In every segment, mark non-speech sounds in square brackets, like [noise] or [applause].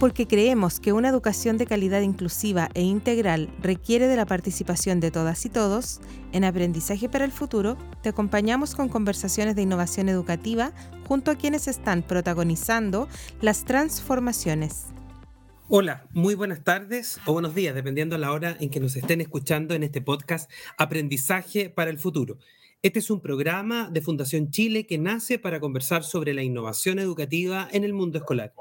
porque creemos que una educación de calidad inclusiva e integral requiere de la participación de todas y todos, en Aprendizaje para el Futuro te acompañamos con conversaciones de innovación educativa junto a quienes están protagonizando las transformaciones. Hola, muy buenas tardes o buenos días, dependiendo de la hora en que nos estén escuchando en este podcast Aprendizaje para el Futuro. Este es un programa de Fundación Chile que nace para conversar sobre la innovación educativa en el mundo escolar.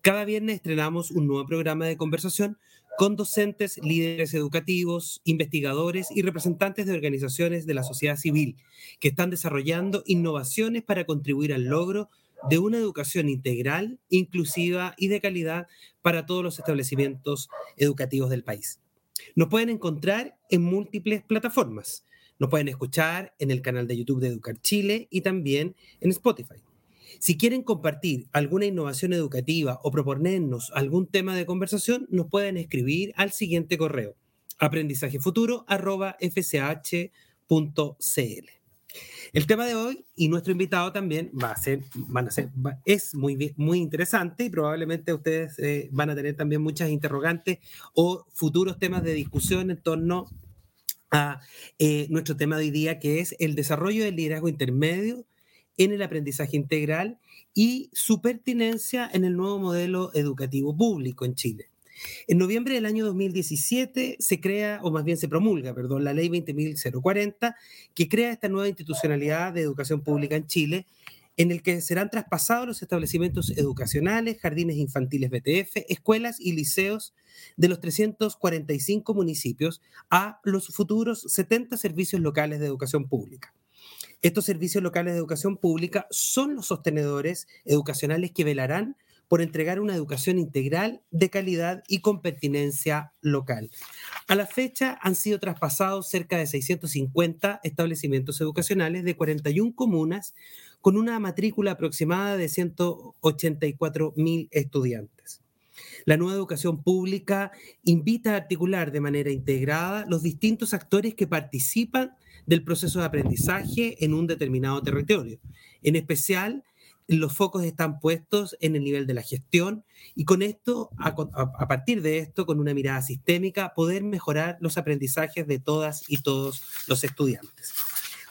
Cada viernes estrenamos un nuevo programa de conversación con docentes, líderes educativos, investigadores y representantes de organizaciones de la sociedad civil que están desarrollando innovaciones para contribuir al logro de una educación integral, inclusiva y de calidad para todos los establecimientos educativos del país. Nos pueden encontrar en múltiples plataformas. Nos pueden escuchar en el canal de YouTube de Educar Chile y también en Spotify. Si quieren compartir alguna innovación educativa o proponernos algún tema de conversación, nos pueden escribir al siguiente correo aprendizajefuturo@fsh.cl. El tema de hoy y nuestro invitado también va a ser, van a ser, es muy, muy interesante y probablemente ustedes eh, van a tener también muchas interrogantes o futuros temas de discusión en torno a eh, nuestro tema de hoy día, que es el desarrollo del liderazgo intermedio en el aprendizaje integral y su pertinencia en el nuevo modelo educativo público en Chile. En noviembre del año 2017 se crea, o más bien se promulga, perdón, la ley 20.040, que crea esta nueva institucionalidad de educación pública en Chile, en el que serán traspasados los establecimientos educacionales, jardines infantiles BTF, escuelas y liceos de los 345 municipios a los futuros 70 servicios locales de educación pública. Estos servicios locales de educación pública son los sostenedores educacionales que velarán por entregar una educación integral de calidad y con pertinencia local. A la fecha han sido traspasados cerca de 650 establecimientos educacionales de 41 comunas con una matrícula aproximada de 184 mil estudiantes. La nueva educación pública invita a articular de manera integrada los distintos actores que participan del proceso de aprendizaje en un determinado territorio. En especial, los focos están puestos en el nivel de la gestión y con esto, a, partir de esto, con una mirada sistémica, poder mejorar los aprendizajes de todas y todos los estudiantes.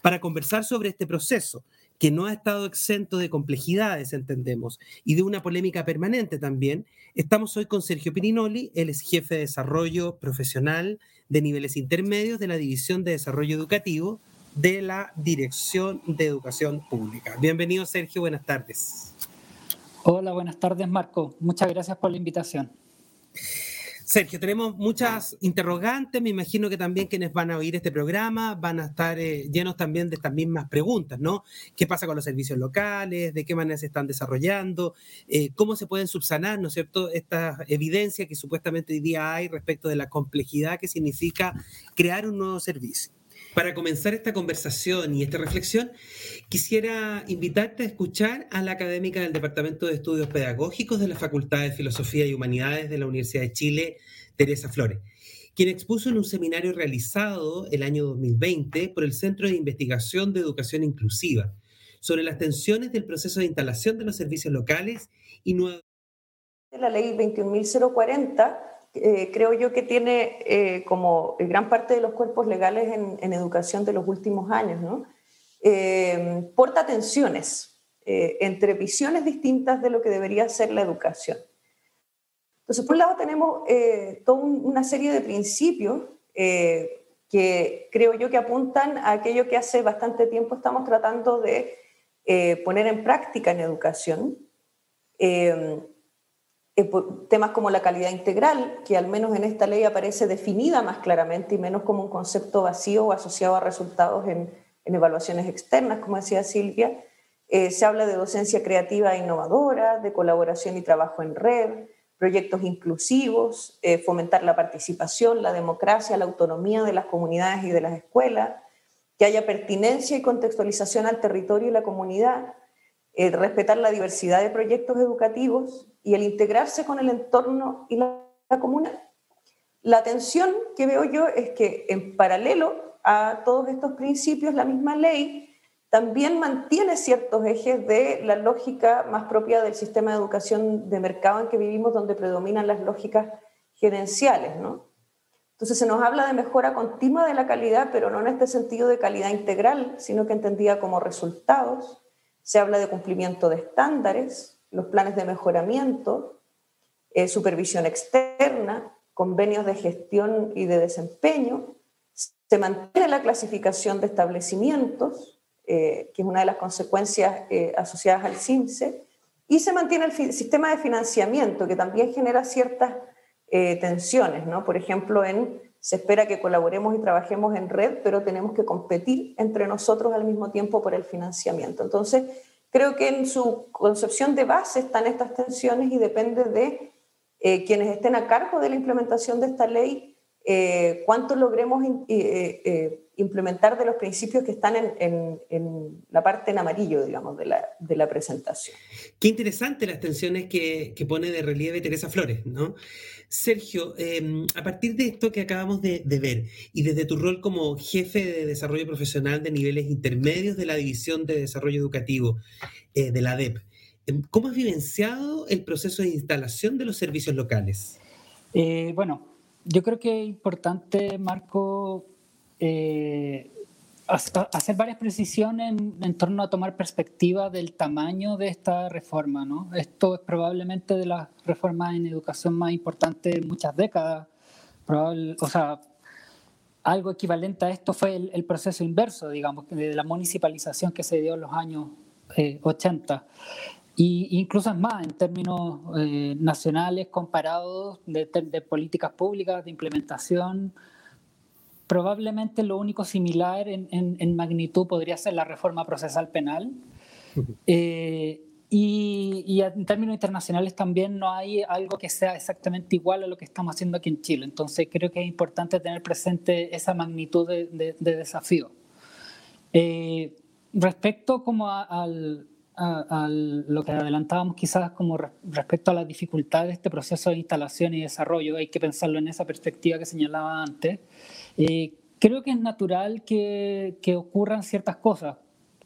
Para conversar sobre este proceso, que no ha estado exento de complejidades, entendemos, y de una polémica permanente también, estamos hoy con Sergio Pirinoli, él es jefe de desarrollo profesional de niveles intermedios de la División de Desarrollo Educativo de la Dirección de Educación Pública. Bienvenido, Sergio, buenas tardes. Hola, buenas tardes, Marco. Muchas gracias por la invitación. Sergio, tenemos muchas interrogantes, me imagino que también quienes van a oír este programa van a estar eh, llenos también de estas mismas preguntas, ¿no? ¿Qué pasa con los servicios locales? ¿De qué manera se están desarrollando? Eh, ¿Cómo se pueden subsanar, ¿no es cierto?, esta evidencia que supuestamente hoy día hay respecto de la complejidad que significa crear un nuevo servicio. Para comenzar esta conversación y esta reflexión, quisiera invitarte a escuchar a la académica del Departamento de Estudios Pedagógicos de la Facultad de Filosofía y Humanidades de la Universidad de Chile, Teresa Flores, quien expuso en un seminario realizado el año 2020 por el Centro de Investigación de Educación Inclusiva sobre las tensiones del proceso de instalación de los servicios locales y nuevas... La ley 21.040 eh, creo yo que tiene eh, como gran parte de los cuerpos legales en, educación de los últimos años, ¿no? Eh, porta tensiones entre visiones distintas de lo que debería ser la educación. Entonces, por un lado tenemos toda una serie de principios que creo yo que apuntan a aquello que hace bastante tiempo estamos tratando de poner en práctica en educación. Eh, temas como la calidad integral, que al menos en esta ley aparece definida más claramente y menos como un concepto vacío o asociado a resultados en, evaluaciones externas, como decía Silvia. Eh, se habla de docencia creativa e innovadora, de colaboración y trabajo en red, proyectos inclusivos, eh, fomentar la participación, la democracia, la autonomía de las comunidades y de las escuelas, que haya pertinencia y contextualización al territorio y la comunidad, respetar la diversidad de proyectos educativos y el integrarse con el entorno y la, comuna. La tensión que veo yo es que en paralelo a todos estos principios, la misma ley también mantiene ciertos ejes de la lógica más propia del sistema de educación de mercado en que vivimos, donde predominan las lógicas gerenciales, ¿no? Entonces se nos habla de mejora continua de la calidad, pero no en este sentido de calidad integral, sino que entendida como resultados. Se habla de cumplimiento de estándares, los planes de mejoramiento, eh, supervisión externa, convenios de gestión y de desempeño. Se mantiene la clasificación de establecimientos, eh, que es una de las consecuencias eh, asociadas al CIMSE, y se mantiene el sistema de financiamiento, que también genera ciertas tensiones, ¿no? Por ejemplo, en, se espera que colaboremos y trabajemos en red, pero tenemos que competir entre nosotros al mismo tiempo por el financiamiento. Entonces, creo que en su concepción de base están estas tensiones y depende de eh, quienes estén a cargo de la implementación de esta ley, eh, cuánto logremos implementar de los principios que están en, la parte en amarillo, digamos, de la, de la presentación. Qué interesante las tensiones que, que, pone de relieve Teresa Flores, ¿no? Sergio, em, a partir de esto que acabamos de, ver y desde tu rol como jefe de desarrollo profesional de niveles intermedios de la División de Desarrollo Educativo eh, de la DEP, em, ¿cómo has vivenciado el proceso de instalación de los servicios locales? Eh, bueno, yo creo que es importante, Marco, eh, hacer varias precisiones en, torno a tomar perspectiva del tamaño de esta reforma. ¿no? Esto es probablemente de las reformas en educación más importantes de muchas décadas. o sea, algo equivalente a esto fue el, proceso inverso, digamos, de la municipalización que se dio en los años 80. Y incluso es más, en términos eh, nacionales comparados de, de políticas públicas, de implementación, probablemente lo único similar en, magnitud podría ser la reforma procesal penal. Eh, y, en términos internacionales también no hay algo que sea exactamente igual a lo que estamos haciendo aquí en Chile. Entonces creo que es importante tener presente esa magnitud de, desafío. Eh, respecto como a, lo que adelantábamos quizás como respecto a la dificultad de este proceso de instalación y desarrollo, hay que pensarlo en esa perspectiva que señalaba antes. Eh, creo que es natural que, que, ocurran ciertas cosas.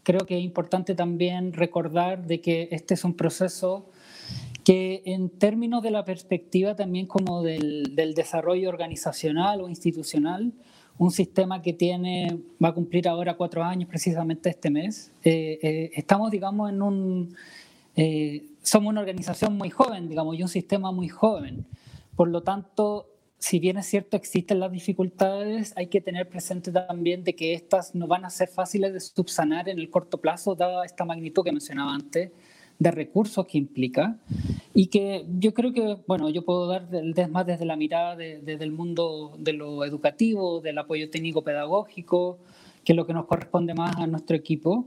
Creo que es importante también recordar de que este es un proceso que en términos de la perspectiva también como del, del desarrollo organizacional o institucional, un sistema que tiene, va a cumplir ahora cuatro años precisamente este mes, eh, eh, estamos, digamos, en un, somos una organización muy joven, digamos, y un sistema muy joven. Por lo tanto, si bien es cierto existen las dificultades, hay que tener presente también de que estas no van a ser fáciles de subsanar en el corto plazo, dada esta magnitud que mencionaba antes de recursos que implica y que yo creo que, bueno, yo puedo dar más desde la mirada desde el mundo de lo educativo, del apoyo técnico pedagógico, que es lo que nos corresponde más a nuestro equipo.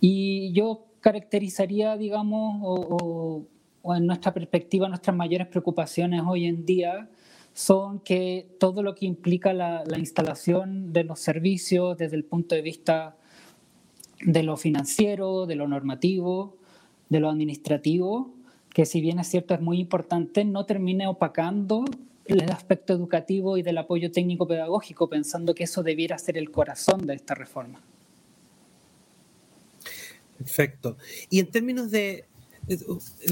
Y yo caracterizaría, digamos, o, o en nuestra perspectiva, nuestras mayores preocupaciones hoy en día son que todo lo que implica la, instalación de los servicios desde el punto de vista de lo financiero, de lo normativo, de lo administrativo, que si bien es cierto es muy importante, no termine opacando el aspecto educativo y del apoyo técnico pedagógico, pensando que eso debiera ser el corazón de esta reforma. Perfecto. Y en términos de,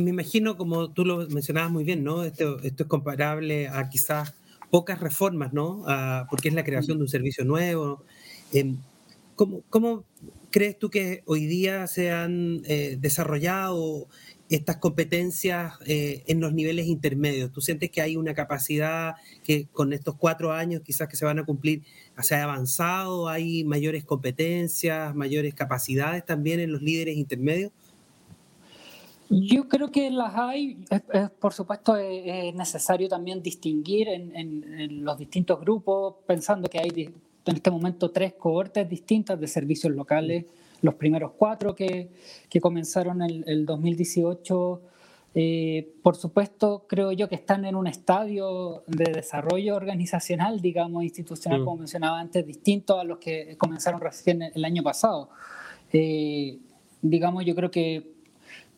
me imagino, como tú lo mencionabas muy bien, ¿no? Esto, esto es comparable a quizás pocas reformas, ¿no? porque es la creación de un servicio nuevo. Em, ¿cómo, ¿cómo, crees tú que hoy día se han eh, desarrollado estas competencias eh, en los niveles intermedios? ¿Tú sientes que hay una capacidad que con estos cuatro años quizás que se van a cumplir se ha avanzado? ¿Hay mayores competencias, mayores capacidades también en los líderes intermedios? Yo creo que las hay, por supuesto es, necesario también distinguir en, los distintos grupos, pensando que hay en este momento tres cohortes distintas de servicios locales, los primeros cuatro que, que comenzaron en el 2018. Eh, por supuesto, creo yo que están en un estadio de desarrollo organizacional, digamos, institucional, mm. como mencionaba antes, distinto a los que comenzaron recién el año pasado. Eh, digamos, yo creo que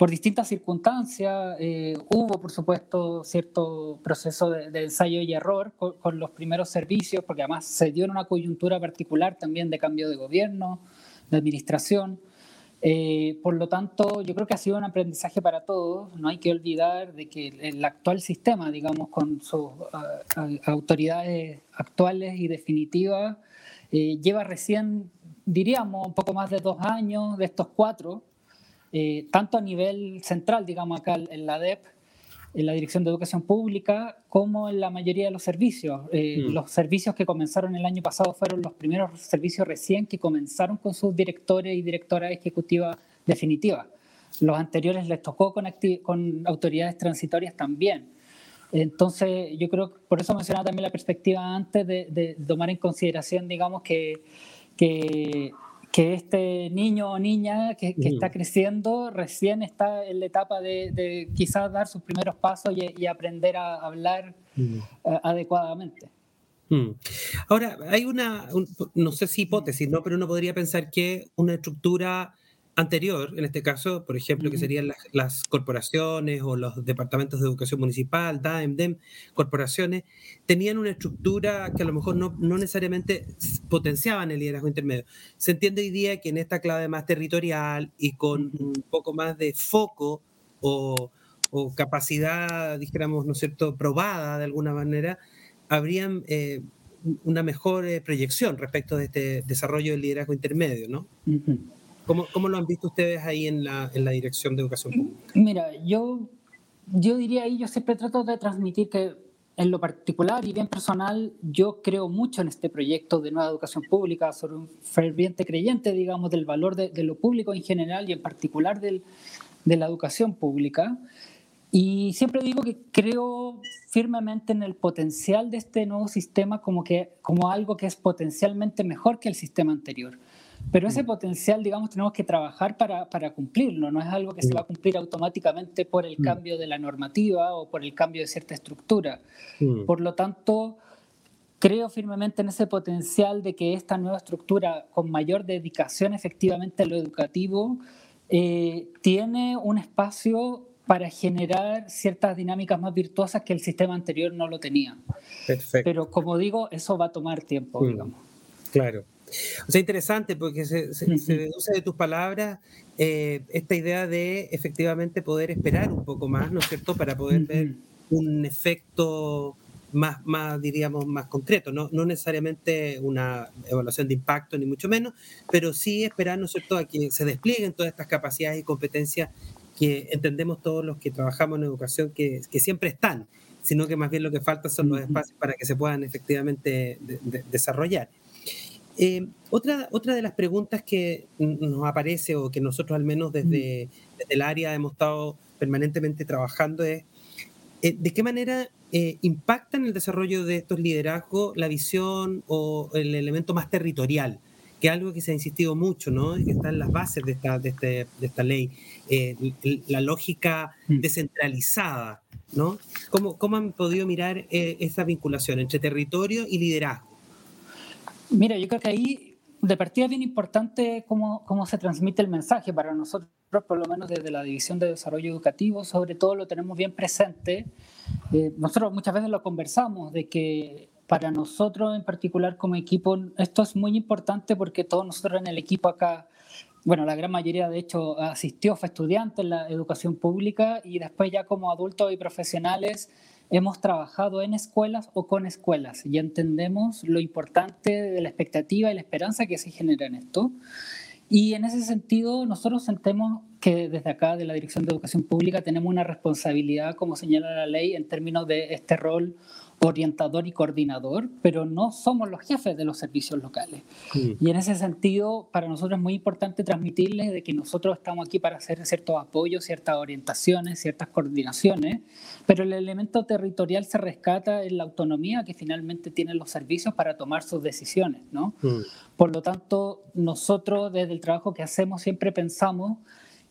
por distintas circunstancias. Eh, hubo, por supuesto, cierto proceso de, ensayo y error con, los primeros servicios, porque además se dio en una coyuntura particular también de cambio de gobierno, de administración. Eh, por lo tanto, yo creo que ha sido un aprendizaje para todos. No hay que olvidar de que el actual sistema, digamos, con sus autoridades actuales y definitivas, eh, lleva recién, diríamos, un poco más de dos años de estos cuatro, eh, tanto a nivel central, digamos, acá en la DEP, en la Dirección de Educación Pública, como en la mayoría de los servicios. Mm. Los servicios que comenzaron el año pasado fueron los primeros servicios recién que comenzaron con sus directores y directoras ejecutivas definitivas. Los anteriores les tocó con, con autoridades transitorias también. Entonces, yo creo que por eso mencionaba también la perspectiva antes de, de tomar en consideración, digamos, que, que que este niño o niña que, está creciendo recién está en la etapa de, quizás dar sus primeros pasos y, aprender a hablar eh, adecuadamente. Mm. Ahora, hay una, no sé si hipótesis, ¿no? pero uno podría pensar que una estructura anterior, en este caso, por ejemplo, que serían las, corporaciones o los departamentos de educación municipal, DAEM, DEM, corporaciones, tenían una estructura que a lo mejor no, no necesariamente potenciaban el liderazgo intermedio. Se entiende hoy día que en esta clave más territorial y con un poco más de foco o, o capacidad, dijéramos, ¿no es cierto?, probada de alguna manera, habrían... Eh, una mejor eh, proyección respecto de este desarrollo del liderazgo intermedio, ¿no? ¿Cómo, ¿Cómo, lo han visto ustedes ahí en la, en la Dirección de Educación Pública? Mira, yo, yo diría ahí, yo siempre trato de transmitir que en lo particular y bien personal, yo creo mucho en este proyecto de nueva educación pública, soy un ferviente creyente, digamos, del valor de, de lo público en general y en particular del, de la educación pública. Y siempre digo que creo firmemente en el potencial de este nuevo sistema como, que, como algo que es potencialmente mejor que el sistema anterior. Pero ese mm. potencial, digamos, tenemos que trabajar para, para, cumplirlo, no es algo que se va a cumplir automáticamente por el mm. cambio de la normativa o por el cambio de cierta estructura. Mm. Por lo tanto, creo firmemente en ese potencial de que esta nueva estructura, con mayor dedicación efectivamente a lo educativo, eh, tiene un espacio para generar ciertas dinámicas más virtuosas que el sistema anterior no lo tenía. Perfecto. Pero como digo, eso va a tomar tiempo, digamos. Claro. O sea, interesante porque se, deduce de tus palabras eh, esta idea de efectivamente poder esperar un poco más, ¿no es cierto?, para poder ver un efecto más, más, diríamos, más concreto, ¿no? no necesariamente una evaluación de impacto, ni mucho menos, pero sí esperar, ¿no es cierto?, a que se desplieguen todas estas capacidades y competencias que entendemos todos los que trabajamos en educación que, que siempre están, sino que más bien lo que falta son los espacios para que se puedan efectivamente desarrollar. Eh, otra, otra de las preguntas que nos aparece o que nosotros al menos desde, el área hemos estado permanentemente trabajando es eh, de qué manera eh, impacta en el desarrollo de estos liderazgos la visión o el elemento más territorial, que es algo que se ha insistido mucho, ¿no? Que está en las bases de esta, de este, de esta ley, la lógica mm. descentralizada, ¿no? ¿Cómo, ¿Cómo han podido mirar esa vinculación entre territorio y liderazgo? Mira, yo creo que ahí de partida es bien importante cómo, cómo se transmite el mensaje para nosotros, por lo menos desde la División de Desarrollo Educativo, sobre todo lo tenemos bien presente. Eh, nosotros muchas veces lo conversamos de que para nosotros en particular como equipo esto es muy importante porque todos nosotros en el equipo acá, bueno, la gran mayoría de hecho asistió, fue estudiante en la educación pública y después ya como adultos y profesionales hemos trabajado en escuelas o con escuelas y entendemos lo importante de la expectativa y la esperanza que se genera en esto. Y en ese sentido, nosotros sentimos que desde acá, de la Dirección de Educación Pública, tenemos una responsabilidad, como señala la ley, en términos de este rol orientador y coordinador, pero no somos los jefes de los servicios locales. Y en ese sentido, para nosotros es muy importante transmitirles de que nosotros estamos aquí para hacer ciertos apoyos, ciertas orientaciones, ciertas coordinaciones, pero el elemento territorial se rescata en la autonomía que finalmente tienen los servicios para tomar sus decisiones, ¿no? Por lo tanto, nosotros desde el trabajo que hacemos siempre pensamos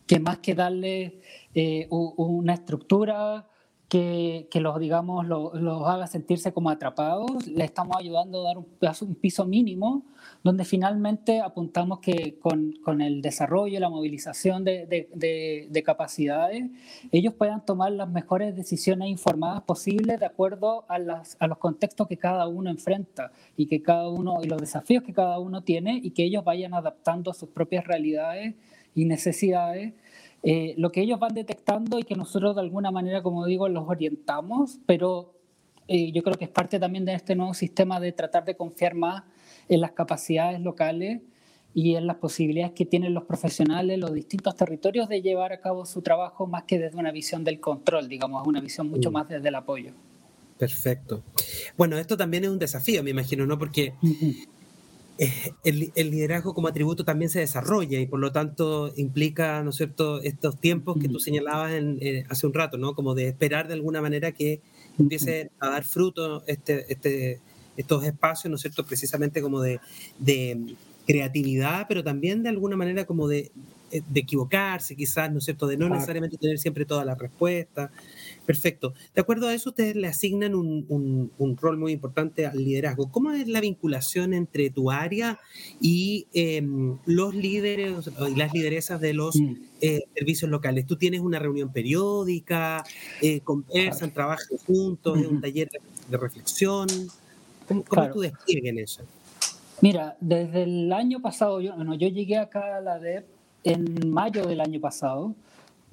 que más que darle eh, una estructura que, que los, digamos, los, haga sentirse como atrapados, le estamos ayudando a dar un, un piso mínimo donde finalmente apuntamos que con, con el desarrollo, la movilización de, de, de, capacidades, ellos puedan tomar las mejores decisiones informadas posibles de acuerdo a, las, a los contextos que cada uno enfrenta y que cada uno y los desafíos que cada uno tiene y que ellos vayan adaptando a sus propias realidades y necesidades, eh, lo que ellos van detectando y que nosotros de alguna manera, como digo, los orientamos, pero eh, yo creo que es parte también de este nuevo sistema de tratar de confiar más en las capacidades locales y en las posibilidades que tienen los profesionales, los distintos territorios de llevar a cabo su trabajo más que desde una visión del control, digamos, una visión mucho mm. más desde el apoyo. Perfecto. Bueno, esto también es un desafío, me imagino, ¿no? Porque eh, el, liderazgo como atributo también se desarrolla y por lo tanto implica, ¿no es cierto?, estos tiempos que tú señalabas eh, hace un rato, ¿no? Como de esperar de alguna manera que empiece a dar fruto este, este, estos espacios, ¿no es cierto?, precisamente como de creatividad, pero también de alguna manera como de, eh, de equivocarse, quizás, ¿no es cierto?, de no necesariamente tener siempre todas las respuestas. Perfecto. De acuerdo a eso, ustedes le asignan un, un, rol muy importante al liderazgo. ¿Cómo es la vinculación entre tu área y em, los líderes y las lideresas de los mm. eh, servicios locales? ¿Tú tienes una reunión periódica? Eh, ¿Conversan, trabajan juntos? ¿Es un taller de reflexión? ¿Cómo, cómo tú despliegues en eso? Mira, desde el año pasado, yo, bueno, yo llegué acá a la DEP en mayo del año pasado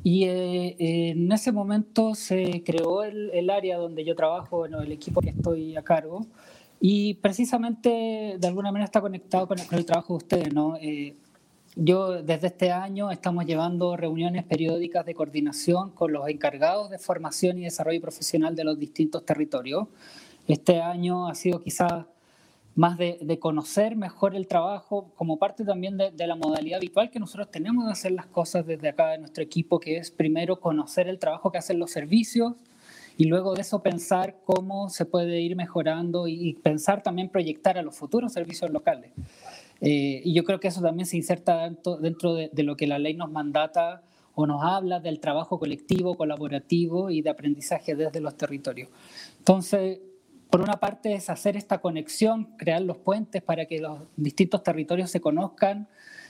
y eh, en ese momento se creó el, área donde yo trabajo, bueno, el equipo que estoy a cargo y precisamente de alguna manera está conectado con el, trabajo de ustedes, ¿no? Eh, yo desde este año estamos llevando reuniones periódicas de coordinación con los encargados de formación y desarrollo profesional de los distintos territorios. Este año ha sido quizás más de, conocer mejor el trabajo como parte también de, la modalidad habitual que nosotros tenemos de hacer las cosas desde acá de nuestro equipo, que es primero conocer el trabajo que hacen los servicios y luego de eso pensar cómo se puede ir mejorando y, pensar también proyectar a los futuros servicios locales. Eh, y yo creo que eso también se inserta dentro, dentro de, de lo que la ley nos mandata o nos habla del trabajo colectivo, colaborativo y de aprendizaje desde los territorios. Entonces, por una parte es hacer esta conexión, crear los puentes para que los distintos territorios se conozcan,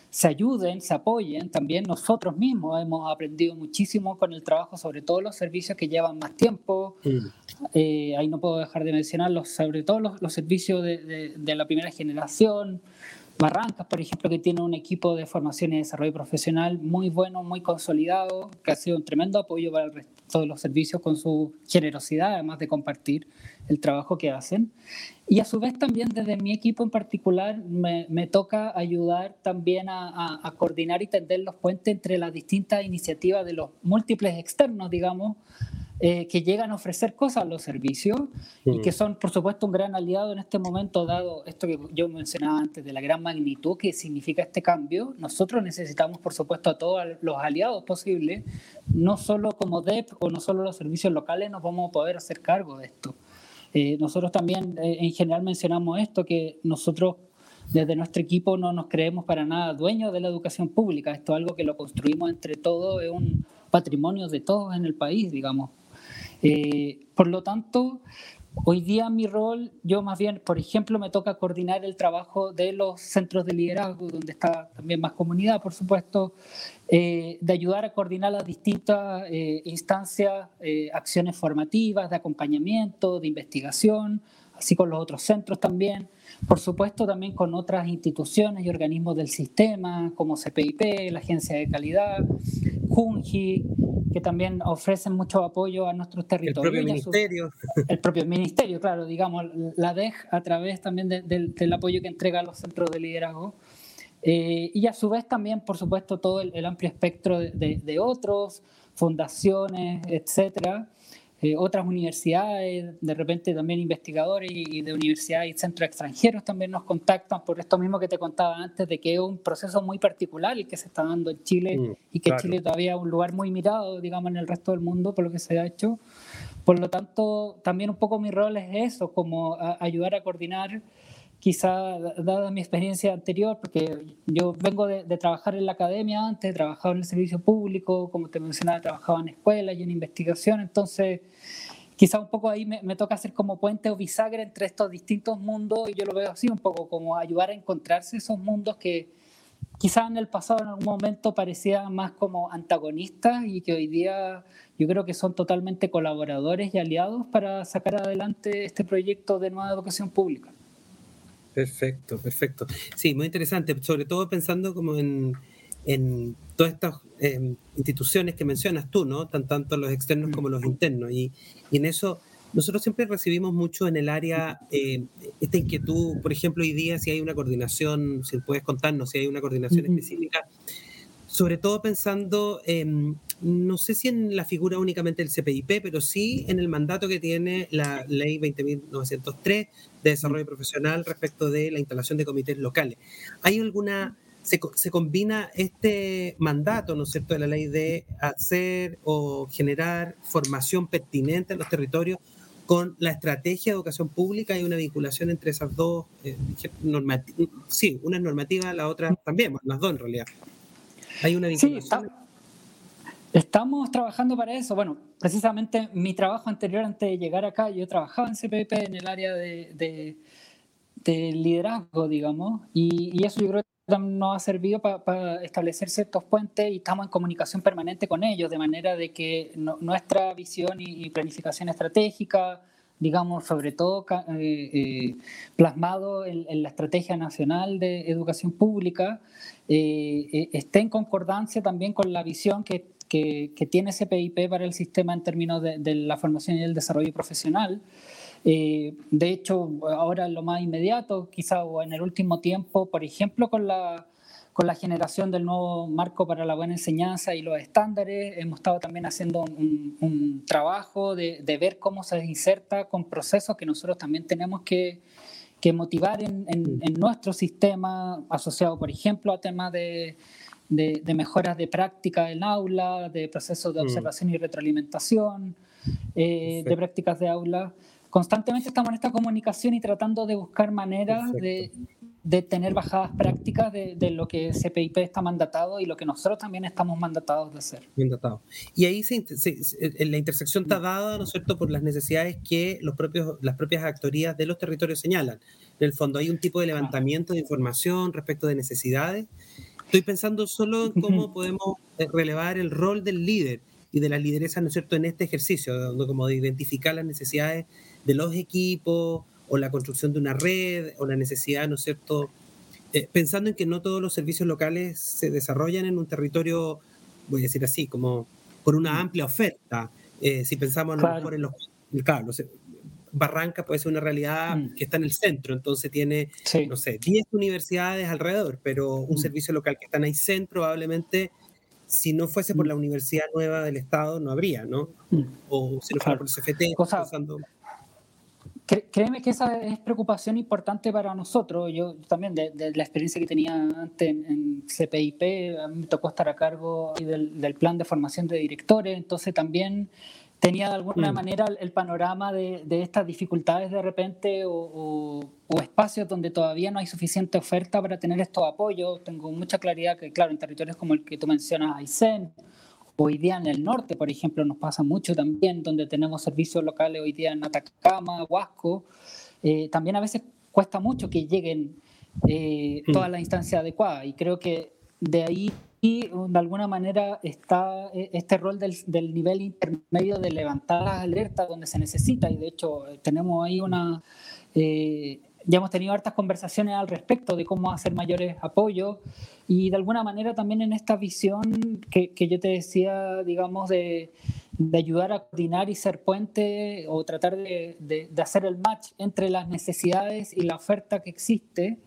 se ayuden, se apoyen. También nosotros mismos hemos aprendido muchísimo con el trabajo, sobre todo los servicios que llevan más tiempo. Mm. Eh, ahí no puedo dejar de mencionar sobre todo los, servicios de, de, la primera generación, Barrancas, por ejemplo, que tiene un equipo de formación y desarrollo profesional muy bueno, muy consolidado, que ha sido un tremendo apoyo para el resto de los servicios con su generosidad, además de compartir el trabajo que hacen. Y a su vez también desde mi equipo en particular me, toca ayudar también a, a, coordinar y tender los puentes entre las distintas iniciativas de los múltiples externos, digamos, eh, que llegan a ofrecer cosas a los servicios y que son, por supuesto, un gran aliado en este momento, dado esto que yo mencionaba antes, de la gran magnitud que significa este cambio. Nosotros necesitamos, por supuesto, a todos los aliados posibles, no solo como DEP o no solo los servicios locales nos vamos a poder hacer cargo de esto. Eh, nosotros también eh, en general mencionamos esto, que nosotros desde nuestro equipo no nos creemos para nada dueños de la educación pública. Esto es algo que lo construimos entre todos, es un patrimonio de todos en el país, digamos. Eh, por lo tanto, hoy día mi rol, yo más bien, por ejemplo, me toca coordinar el trabajo de los centros de liderazgo, donde está también más comunidad, por supuesto, eh, de ayudar a coordinar las distintas eh, instancias, acciones formativas, de acompañamiento, de investigación, así con los otros centros también. Por supuesto, también con otras instituciones y organismos del sistema, como CPIP, la Agencia de Calidad, JUNGI, que también ofrecen mucho apoyo a nuestros territorios. El propio ministerio. [laughs] el propio ministerio, claro, digamos, la DEG a través también del apoyo que entrega a los centros de liderazgo. Eh, y a su vez también, por supuesto, todo el, amplio espectro de, de, otros, fundaciones, etcétera, eh, otras universidades, de repente también investigadores y, de universidades y centros extranjeros también nos contactan por esto mismo que te contaba antes, de que es un proceso muy particular el que se está dando en Chile mm, y que Chile todavía es un lugar muy mirado, digamos, en el resto del mundo por lo que se ha hecho. Por lo tanto, también un poco mi rol es eso, como ayudar a coordinar quizá dada mi experiencia anterior, porque yo vengo de, trabajar en la academia antes, he trabajado en el servicio público, como te mencionaba, he trabajado en escuelas y en investigación, entonces quizá un poco ahí me, toca hacer como puente o bisagra entre estos distintos mundos y yo lo veo así un poco como ayudar a encontrarse esos mundos que quizá en el pasado en algún momento parecían más como antagonistas y que hoy día yo creo que son totalmente colaboradores y aliados para sacar adelante este proyecto de nueva educación pública. Perfecto, perfecto. Sí, muy interesante, sobre todo pensando como en, en todas estas em, instituciones que mencionas tú, ¿no? Tan, tanto los externos como los internos. Y, y en eso nosotros siempre recibimos mucho en el área eh, esta inquietud, por ejemplo, hoy día si hay una coordinación, si puedes contarnos si hay una coordinación específica, sobre todo pensando, no sé si en la figura únicamente del CPIP, pero sí en el mandato que tiene la ley 20.903 de desarrollo profesional respecto de la instalación de comités locales. ¿Hay alguna se, se, combina este mandato, ¿no es cierto?, de la ley de hacer o generar formación pertinente en los territorios con la estrategia de educación pública hay una vinculación entre esas dos, eh, sí, una es normativa, la otra también, las dos en realidad. Hay una vinculación. Sí, estamos trabajando para eso. Bueno, precisamente mi trabajo anterior antes de llegar acá, yo trabajaba en CPP en el área de, de, liderazgo, digamos, y, eso yo creo que nos ha servido para establecer ciertos puentes y estamos en comunicación permanente con ellos, de manera de que nuestra visión y, planificación estratégica, digamos, sobre todo eh, eh, plasmado en, la Estrategia Nacional de Educación Pública, eh, esté en concordancia también con la visión que, que, tiene CPIP para el sistema en términos de, de la formación y el desarrollo profesional. Eh, de hecho, ahora lo más inmediato, quizá o en el último tiempo, por ejemplo, con la, con la generación del nuevo marco para la buena enseñanza y los estándares, hemos estado también haciendo un, trabajo de, de, ver cómo se inserta con procesos que nosotros también tenemos que, que motivar en, en, en, nuestro sistema, asociado, por ejemplo, a temas de, de, de mejoras de práctica en aula, de procesos de mm. observación y retroalimentación, eh, de prácticas de aula constantemente estamos en esta comunicación y tratando de buscar maneras de, de, tener bajadas prácticas de, de, lo que CPIP está mandatado y lo que nosotros también estamos mandatados de hacer. Mandatado. Y ahí se, la intersección está dada, ¿no es cierto?, por las necesidades que los propios, las propias actorías de los territorios señalan. En el fondo hay un tipo de levantamiento de información respecto de necesidades. Estoy pensando solo en cómo podemos eh, relevar el rol del líder y de la lideresa, ¿no es cierto?, en este ejercicio, como de identificar las necesidades de los equipos o la construcción de una red o la necesidad, ¿no es cierto? Eh, pensando en que no todos los servicios locales se desarrollan en un territorio, voy a decir así, como con una amplia oferta. Eh, si pensamos a lo mejor en los, claro, Barranca puede ser una realidad mm. que está en el centro, entonces tiene, no sé, 10 universidades alrededor, pero un mm. servicio local que está en el centro probablemente si no fuese por la Universidad Nueva del Estado, no habría, ¿no? O si no fuera por el CFT, pensando... Créeme que esa es preocupación importante para nosotros. Yo, también, de, la experiencia que tenía antes en, CPIP, a mí me tocó estar a cargo del, del, plan de formación de directores, entonces también tenía de alguna mm. manera el panorama de, de, estas dificultades de repente o, o, espacios donde todavía no hay suficiente oferta para tener estos apoyos. Tengo mucha claridad que, claro, en territorios como el que tú mencionas, Aysén, Hoy día en el norte, por ejemplo, nos pasa mucho también, donde tenemos servicios locales hoy día en Atacama, Huasco. Eh, también a veces cuesta mucho que lleguen eh, mm. todas las instancias adecuadas y creo que de ahí de alguna manera está eh, este rol del, del, nivel intermedio de levantar las alertas donde se necesita. Y de hecho tenemos ahí una ya hemos tenido hartas conversaciones al respecto de cómo hacer mayores apoyos. Y de alguna manera también en esta visión que, que yo te decía, digamos, de, de, ayudar a coordinar y ser puente o tratar de, de, de, hacer el match entre las necesidades y la oferta que existe,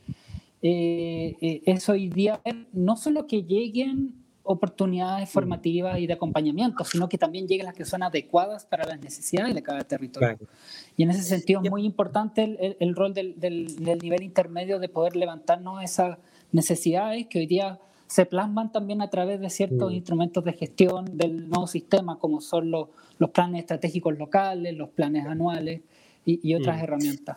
eh, eh, es hoy día no solo que lleguen oportunidades mm. formativas y de acompañamiento, sino que también lleguen las que son adecuadas para las necesidades de cada territorio. Y en ese sentido es muy importante el, el, rol del, del, del, nivel intermedio de poder levantarnos esas necesidades que hoy día se plasman también a través de ciertos mm. instrumentos de gestión del nuevo sistema, como son los, los planes estratégicos locales, los planes anuales y, y otras mm. herramientas.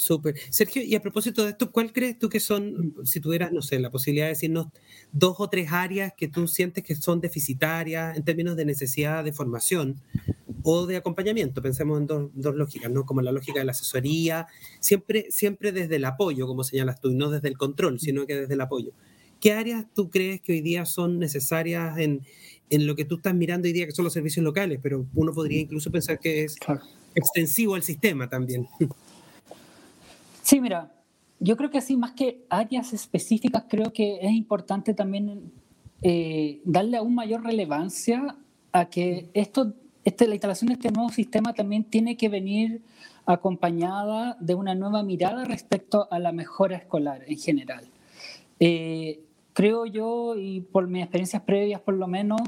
Súper. Sergio, y a propósito de esto, ¿cuál crees tú que son, si tuvieras, no sé, la posibilidad de decirnos dos o tres áreas que tú sientes que son deficitarias en términos de necesidad de formación o de acompañamiento? Pensemos en dos, dos lógicas, ¿no? Como la lógica de la asesoría, siempre, siempre desde el apoyo, como señalas tú, y no desde el control, sino que desde el apoyo. ¿Qué áreas tú crees que hoy día son necesarias en, en lo que tú estás mirando hoy día, que son los servicios locales? Pero uno podría incluso pensar que es extensivo al sistema también. Sí, mira, yo creo que así, más que áreas específicas, creo que es importante también eh, darle aún mayor relevancia a que esto, este, la instalación de este nuevo sistema también tiene que venir acompañada de una nueva mirada respecto a la mejora escolar en general. Eh, creo yo, y por mis experiencias previas por lo menos,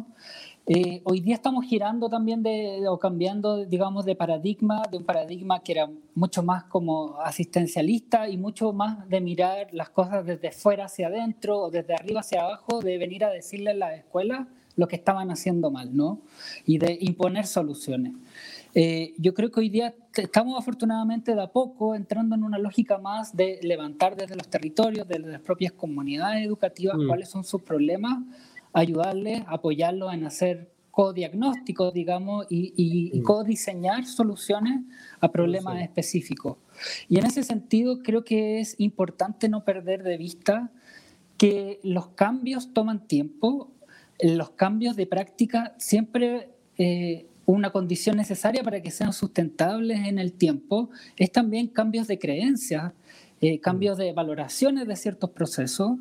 eh, hoy día estamos girando también de, o cambiando, digamos, de paradigma, de un paradigma que era mucho más como asistencialista y mucho más de mirar las cosas desde fuera hacia adentro o desde arriba hacia abajo, de venir a decirle a las escuelas lo que estaban haciendo mal, ¿no? Y de imponer soluciones. Eh, yo creo que hoy día estamos afortunadamente de a poco entrando en una lógica más de levantar desde los territorios, desde las propias comunidades educativas, mm. cuáles son sus problemas ayudarles, apoyarlos en hacer codiagnósticos, digamos, y, y, mm. codiseñar soluciones a problemas específicos. Y en ese sentido creo que es importante no perder de vista que los cambios toman tiempo, los cambios de práctica siempre eh, una condición necesaria para que sean sustentables en el tiempo es también cambios de creencias, eh, cambios de valoraciones de ciertos procesos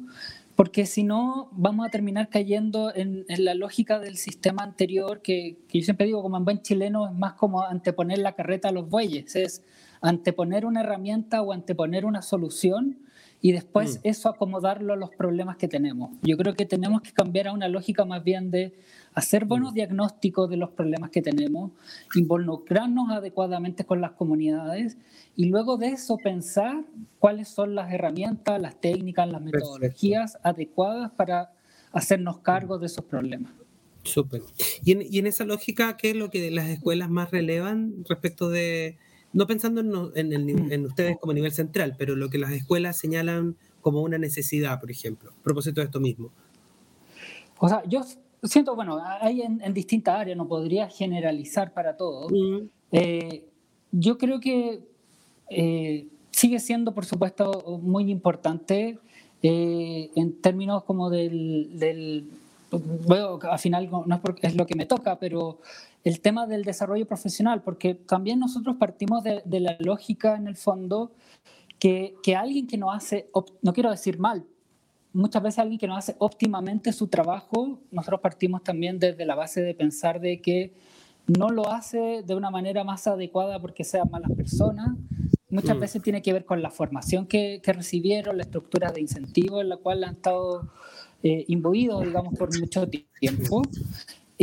porque si no vamos a terminar cayendo en, la lógica del sistema anterior, que, yo siempre digo como en buen chileno es más como anteponer la carreta a los bueyes, es anteponer una herramienta o anteponer una solución y después mm. eso acomodarlo a los problemas que tenemos. Yo creo que tenemos que cambiar a una lógica más bien de hacer buenos mm. diagnósticos de los problemas que tenemos, involucrarnos adecuadamente con las comunidades y luego de eso pensar cuáles son las herramientas, las técnicas, las metodologías adecuadas para hacernos cargo de esos problemas. Súper. ¿Y en, y en esa lógica, qué es lo que las escuelas más relevan respecto de no pensando en, en, ustedes como nivel central, pero lo que las escuelas señalan como una necesidad, por ejemplo, a propósito de esto mismo. O sea, yo siento, bueno, hay en, distintas áreas, no podría generalizar para todos. Mm. Eh, yo creo que eh, sigue siendo, por supuesto, muy importante eh, en términos como del, del bueno, al final no es, porque es lo que me toca, pero el tema del desarrollo profesional, porque también nosotros partimos de, la lógica en el fondo que, que, alguien que no hace, no quiero decir mal, muchas veces alguien que no hace óptimamente su trabajo, nosotros partimos también desde la base de pensar de que no lo hace de una manera más adecuada porque sean malas personas. Muchas mm. veces tiene que ver con la formación que, que recibieron, la estructura de incentivos en la cual han estado eh, imbuidos, digamos, por mucho tiempo.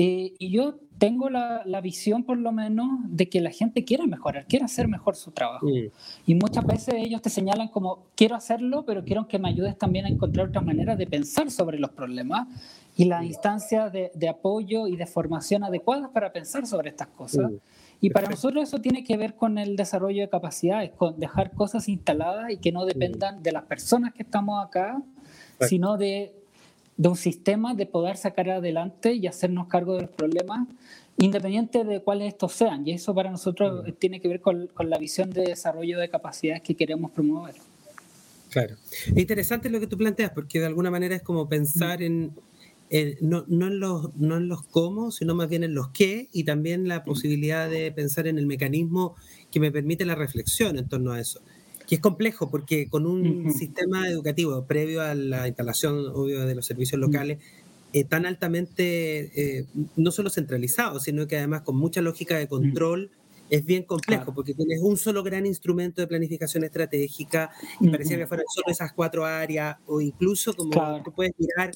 Eh, y yo tengo la, la, visión, por lo menos, de que la gente quiere mejorar, quiere hacer mejor su trabajo. Y muchas veces ellos te señalan como, quiero hacerlo, pero quiero que me ayudes también a encontrar otras maneras de pensar sobre los problemas y las instancias de, de apoyo y de formación adecuadas para pensar sobre estas cosas. Y para nosotros eso tiene que ver con el desarrollo de capacidades, con dejar cosas instaladas y que no dependan de las personas que estamos acá, sino de de un sistema de poder sacar adelante y hacernos cargo de los problemas, independiente de cuáles estos sean. Y eso para nosotros mm. tiene que ver con, con, la visión de desarrollo de capacidades que queremos promover. Claro. Es interesante lo que tú planteas, porque de alguna manera es como pensar en, no, no, en los, no en los cómo, sino más bien en los qué, y también la posibilidad de pensar en el mecanismo que me permite la reflexión en torno a eso que es complejo porque con un sistema educativo previo a la instalación obvio, de los servicios locales eh, tan altamente, eh, no solo centralizado, sino que además con mucha lógica de control, es bien complejo porque tienes un solo gran instrumento de planificación estratégica y parecía que fueran solo esas cuatro áreas o incluso como tú puedes mirar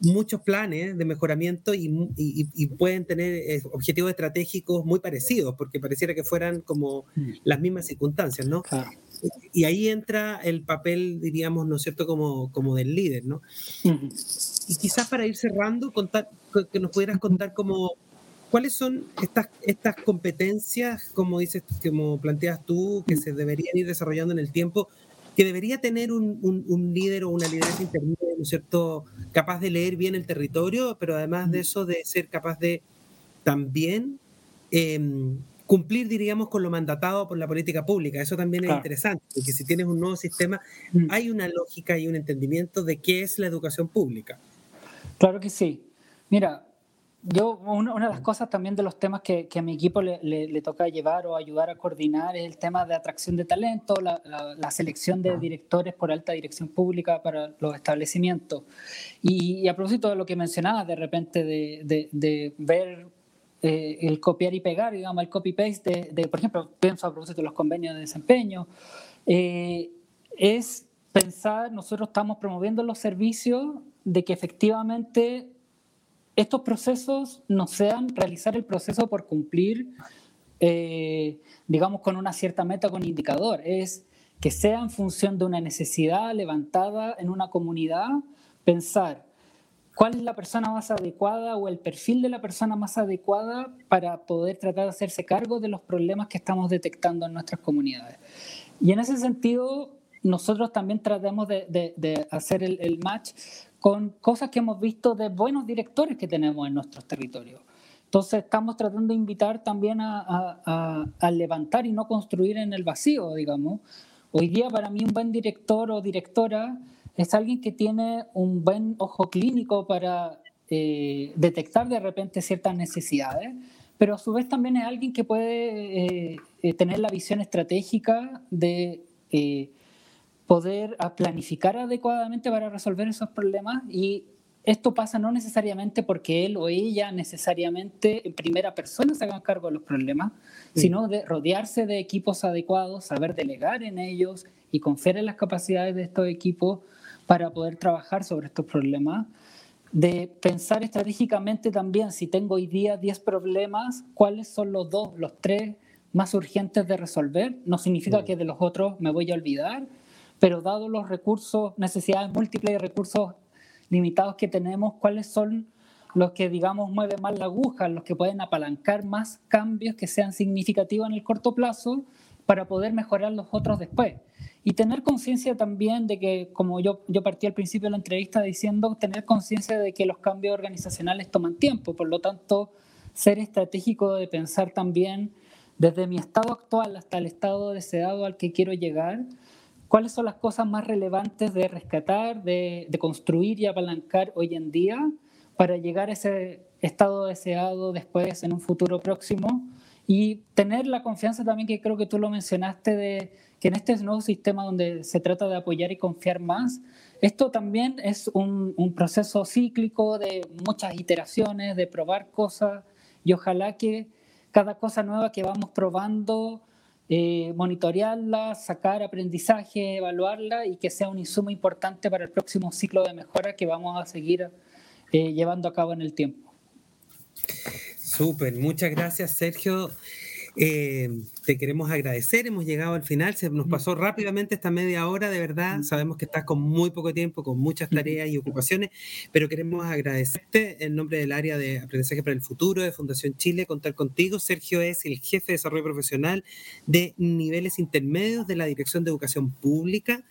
muchos planes de mejoramiento y, y, pueden tener eh, objetivos estratégicos muy parecidos, porque pareciera que fueran como las mismas circunstancias, ¿no? Y ahí entra el papel, diríamos, ¿no es cierto?, como, como del líder, ¿no? Y quizás para ir cerrando, contar, que nos pudieras contar como, ¿cuáles son estas, estas competencias, como dices, como planteas tú, que se deberían ir desarrollando en el tiempo, que debería tener un, un, líder o una lideresa intermedia, ¿no es cierto?, capaz de leer bien el territorio, pero además de eso, de ser capaz de también... Eh, cumplir, diríamos, con lo mandatado por la política pública. Eso también es interesante, porque si tienes un nuevo sistema, mm. hay una lógica y un entendimiento de qué es la educación pública. Claro que sí. Mira, yo, una, de las cosas también de los temas que, a mi equipo le, toca llevar o ayudar a coordinar es el tema de atracción de talento, la, selección de directores por alta dirección pública para los establecimientos. Y, a propósito de lo que mencionabas de repente de, ver eh, el copiar y pegar, digamos, el copy-paste, de, por ejemplo, pienso a propósito de los convenios de desempeño, eh, es pensar, nosotros estamos promoviendo los servicios de que efectivamente estos procesos no sean realizar el proceso por cumplir, eh, digamos, con una cierta meta, con indicador, es que sea en función de una necesidad levantada en una comunidad, pensar cuál es la persona más adecuada o el perfil de la persona más adecuada para poder tratar de hacerse cargo de los problemas que estamos detectando en nuestras comunidades. Y en ese sentido, nosotros también tratamos de, hacer el, match con cosas que hemos visto de buenos directores que tenemos en nuestros territorios. Entonces estamos tratando de invitar también a, levantar y no construir en el vacío, digamos. Hoy día para mí un buen director o directora es alguien que tiene un buen ojo clínico para eh, detectar de repente ciertas necesidades, pero a su vez también es alguien que puede eh, eh, tener la visión estratégica de poder planificar adecuadamente para resolver esos problemas y esto pasa no necesariamente porque él o ella necesariamente en primera persona se hagan cargo de los problemas, sino de rodearse de equipos adecuados, saber delegar en ellos y confiar en las capacidades de estos equipos para poder trabajar sobre estos problemas. De pensar estratégicamente también, si tengo hoy día 10 problemas, cuáles son los dos, los tres más urgentes de resolver. No significa que de los otros me voy a olvidar, pero dado los recursos, necesidades múltiples y recursos limitados que tenemos, ¿cuáles son los que, digamos, mueven más la aguja, los que pueden apalancar más cambios que sean significativos en el corto plazo para poder mejorar los otros después? Y tener conciencia también de que, como yo, yo partí al principio de la entrevista diciendo, tener conciencia de que los cambios organizacionales toman tiempo, por lo tanto, ser estratégico de pensar también desde mi estado actual hasta el estado deseado al que quiero llegar, cuáles son las cosas más relevantes de rescatar, de, construir y apalancar hoy en día para llegar a ese estado deseado después en un futuro próximo y tener la confianza también que creo que tú lo mencionaste de que en este nuevo sistema donde se trata de apoyar y confiar más, esto también es un, proceso cíclico de muchas iteraciones, de probar cosas y ojalá que cada cosa nueva que vamos probando eh, monitorearla, sacar aprendizaje, evaluarla y que sea un insumo importante para el próximo ciclo de mejora que vamos a seguir eh, llevando a cabo en el tiempo. Súper, muchas gracias Sergio. Eh, te queremos agradecer, hemos llegado al final, se nos pasó rápidamente esta media hora, de verdad, sabemos que estás con muy poco tiempo, con muchas tareas y ocupaciones, pero queremos agradecerte en nombre del área de aprendizaje para el futuro de Fundación Chile, contar contigo. Sergio es el jefe de desarrollo profesional de niveles intermedios de la Dirección de Educación Pública.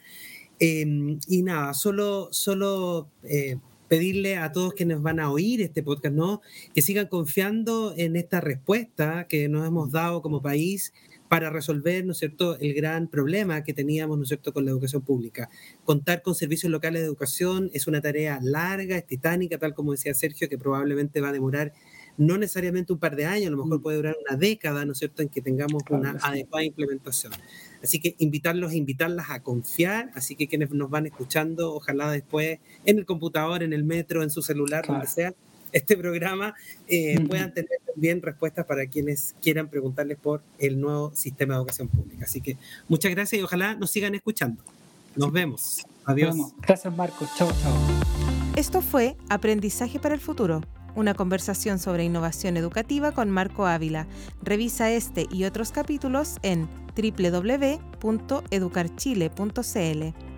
Em, y nada, solo, solo eh, pedirle a todos quienes van a oír este podcast, ¿no? Que sigan confiando en esta respuesta que nos hemos dado como país para resolver, ¿no es cierto?, el gran problema que teníamos, ¿no es cierto?, con la educación pública. Contar con servicios locales de educación es una tarea larga, es titánica, tal como decía Sergio, que probablemente va a demorar no necesariamente un par de años, a lo mejor mm. puede durar una década, ¿no es cierto?, en que tengamos una adecuada implementación. Así que invitarlos e invitarlas a confiar, así que quienes nos van escuchando, ojalá después en el computador, en el metro, en su celular, donde sea, este programa, eh, puedan tener también respuestas para quienes quieran preguntarles por el nuevo sistema de educación pública. Así que muchas gracias y ojalá nos sigan escuchando. Nos vemos. Adiós. Gracias, Marco. Chao, chao. Esto fue Aprendizaje para el Futuro una conversación sobre innovación educativa con Marco Ávila. Revisa este y otros capítulos en www.educarchile.cl.